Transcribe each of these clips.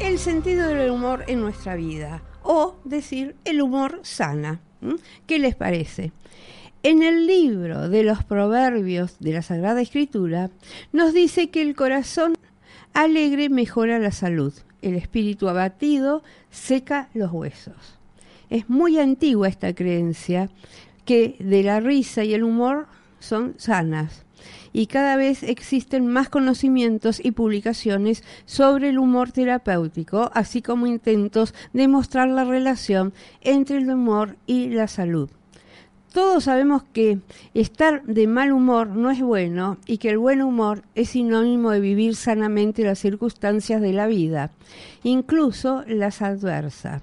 El sentido del humor en nuestra vida, o decir, el humor sana. ¿Qué les parece? En el libro de los proverbios de la Sagrada Escritura nos dice que el corazón alegre mejora la salud, el espíritu abatido seca los huesos. Es muy antigua esta creencia que de la risa y el humor son sanas y cada vez existen más conocimientos y publicaciones sobre el humor terapéutico, así como intentos de mostrar la relación entre el humor y la salud. Todos sabemos que estar de mal humor no es bueno y que el buen humor es sinónimo de vivir sanamente las circunstancias de la vida, incluso las adversas.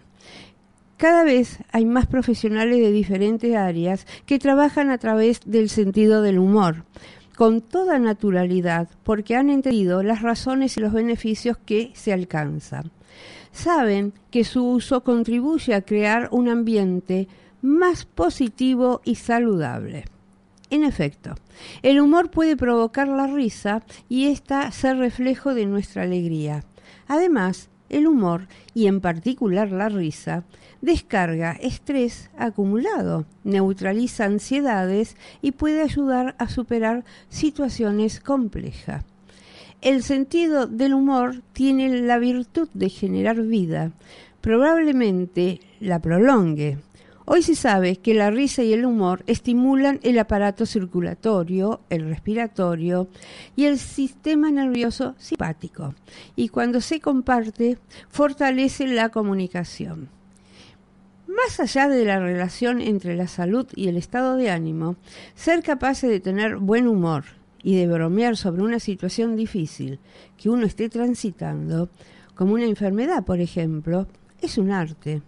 Cada vez hay más profesionales de diferentes áreas que trabajan a través del sentido del humor, con toda naturalidad, porque han entendido las razones y los beneficios que se alcanzan. Saben que su uso contribuye a crear un ambiente más positivo y saludable. En efecto, el humor puede provocar la risa y ésta ser reflejo de nuestra alegría. Además, el humor, y en particular la risa, descarga estrés acumulado, neutraliza ansiedades y puede ayudar a superar situaciones complejas. El sentido del humor tiene la virtud de generar vida, probablemente la prolongue, Hoy se sabe que la risa y el humor estimulan el aparato circulatorio, el respiratorio y el sistema nervioso simpático y cuando se comparte fortalece la comunicación. Más allá de la relación entre la salud y el estado de ánimo, ser capaces de tener buen humor y de bromear sobre una situación difícil que uno esté transitando, como una enfermedad, por ejemplo, es un arte.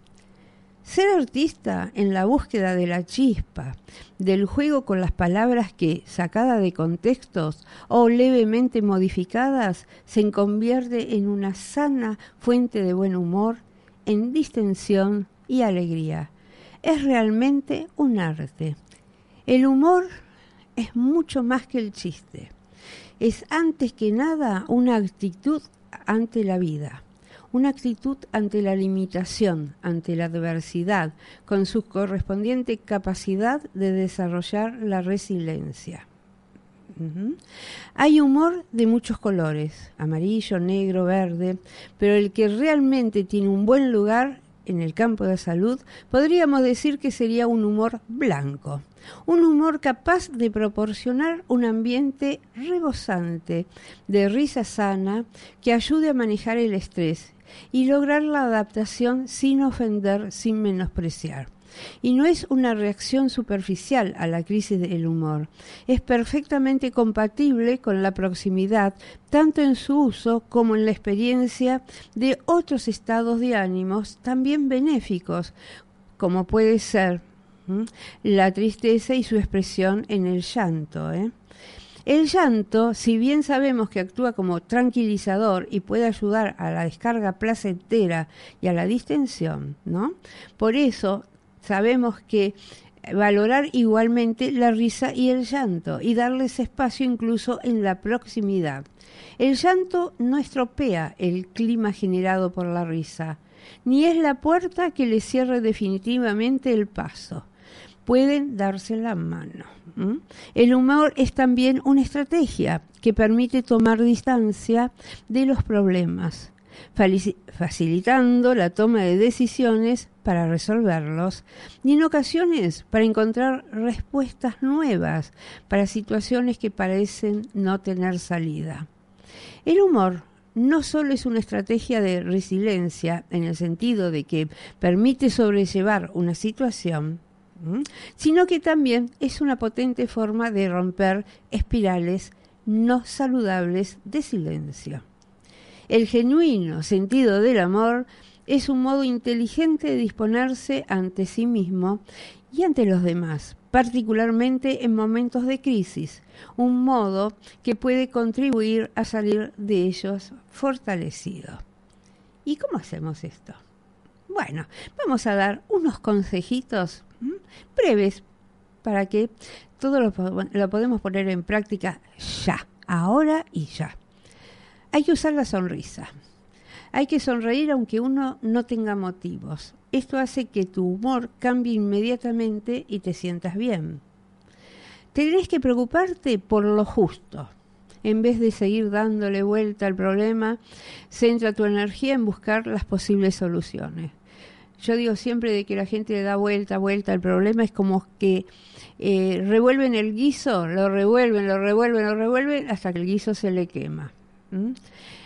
Ser artista en la búsqueda de la chispa, del juego con las palabras que, sacadas de contextos o levemente modificadas, se convierte en una sana fuente de buen humor, en distensión y alegría. Es realmente un arte. El humor es mucho más que el chiste. Es antes que nada una actitud ante la vida una actitud ante la limitación, ante la adversidad, con su correspondiente capacidad de desarrollar la resiliencia. Hay humor de muchos colores, amarillo, negro, verde, pero el que realmente tiene un buen lugar en el campo de salud, podríamos decir que sería un humor blanco, un humor capaz de proporcionar un ambiente rebosante de risa sana que ayude a manejar el estrés y lograr la adaptación sin ofender, sin menospreciar. Y no es una reacción superficial a la crisis del humor, es perfectamente compatible con la proximidad, tanto en su uso como en la experiencia de otros estados de ánimos también benéficos, como puede ser la tristeza y su expresión en el llanto. ¿eh? El llanto, si bien sabemos que actúa como tranquilizador y puede ayudar a la descarga placentera y a la distensión, ¿no? Por eso sabemos que valorar igualmente la risa y el llanto y darles espacio incluso en la proximidad. El llanto no estropea el clima generado por la risa, ni es la puerta que le cierre definitivamente el paso pueden darse la mano. El humor es también una estrategia que permite tomar distancia de los problemas, facilitando la toma de decisiones para resolverlos y en ocasiones para encontrar respuestas nuevas para situaciones que parecen no tener salida. El humor no solo es una estrategia de resiliencia en el sentido de que permite sobrellevar una situación, sino que también es una potente forma de romper espirales no saludables de silencio. El genuino sentido del amor es un modo inteligente de disponerse ante sí mismo y ante los demás, particularmente en momentos de crisis, un modo que puede contribuir a salir de ellos fortalecido. ¿Y cómo hacemos esto? Bueno, vamos a dar unos consejitos breves para que todo lo, lo podemos poner en práctica ya, ahora y ya. Hay que usar la sonrisa. Hay que sonreír aunque uno no tenga motivos. Esto hace que tu humor cambie inmediatamente y te sientas bien. Tenés que preocuparte por lo justo. En vez de seguir dándole vuelta al problema, centra tu energía en buscar las posibles soluciones. Yo digo siempre de que la gente le da vuelta, vuelta al problema, es como que eh, revuelven el guiso, lo revuelven, lo revuelven, lo revuelven, hasta que el guiso se le quema.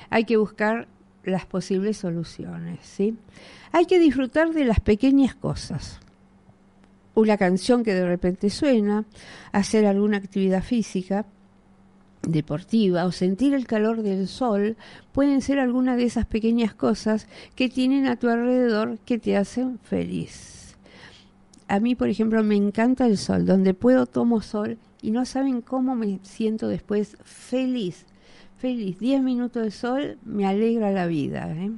Hay que buscar las posibles soluciones, ¿sí? Hay que disfrutar de las pequeñas cosas. Una canción que de repente suena, hacer alguna actividad física, deportiva o sentir el calor del sol pueden ser algunas de esas pequeñas cosas que tienen a tu alrededor que te hacen feliz. A mí, por ejemplo, me encanta el sol. Donde puedo tomo sol y no saben cómo me siento después feliz feliz. Diez minutos de sol me alegra la vida. ¿eh?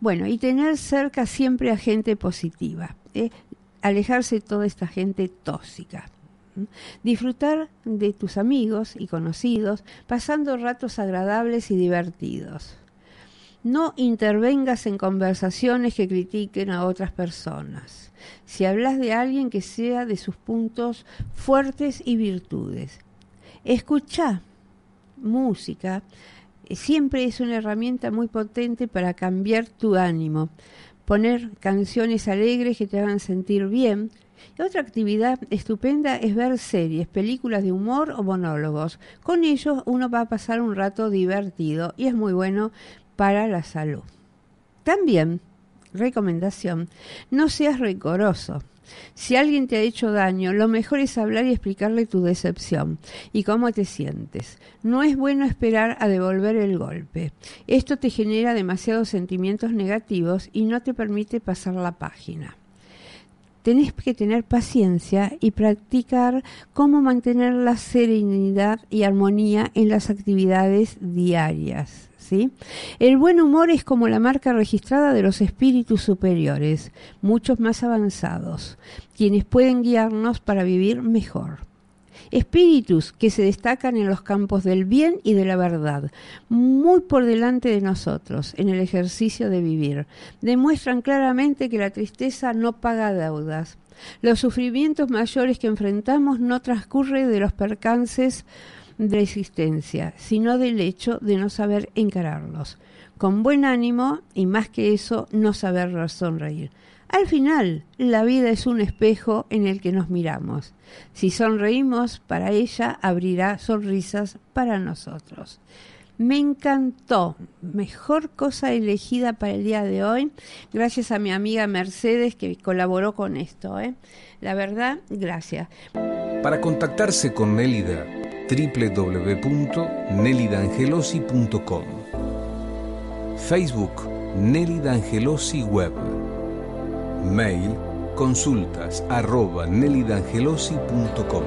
Bueno, y tener cerca siempre a gente positiva. ¿eh? Alejarse de toda esta gente tóxica. Disfrutar de tus amigos y conocidos, pasando ratos agradables y divertidos. No intervengas en conversaciones que critiquen a otras personas. Si hablas de alguien que sea de sus puntos fuertes y virtudes, escucha música, eh, siempre es una herramienta muy potente para cambiar tu ánimo, poner canciones alegres que te hagan sentir bien. Y otra actividad estupenda es ver series, películas de humor o monólogos. Con ellos uno va a pasar un rato divertido y es muy bueno para la salud. También, recomendación, no seas rencoroso. Si alguien te ha hecho daño, lo mejor es hablar y explicarle tu decepción y cómo te sientes. No es bueno esperar a devolver el golpe. Esto te genera demasiados sentimientos negativos y no te permite pasar la página. Tenés que tener paciencia y practicar cómo mantener la serenidad y armonía en las actividades diarias. El buen humor es como la marca registrada de los espíritus superiores, muchos más avanzados, quienes pueden guiarnos para vivir mejor. Espíritus que se destacan en los campos del bien y de la verdad, muy por delante de nosotros, en el ejercicio de vivir. Demuestran claramente que la tristeza no paga deudas. Los sufrimientos mayores que enfrentamos no transcurren de los percances de existencia, sino del hecho de no saber encararlos. Con buen ánimo y más que eso, no saber sonreír. Al final, la vida es un espejo en el que nos miramos. Si sonreímos, para ella abrirá sonrisas para nosotros. Me encantó. Mejor cosa elegida para el día de hoy. Gracias a mi amiga Mercedes que colaboró con esto. ¿eh? La verdad, gracias. Para contactarse con Nélida www.nelidangelosi.com Facebook Nelly Web. Mail consultas arroba nelidangelosi.com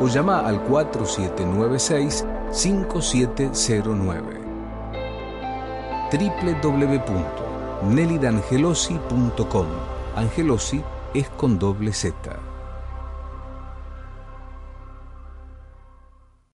o llama al 4796-5709 www.nelidangelosi.com Angelosi es con doble Z.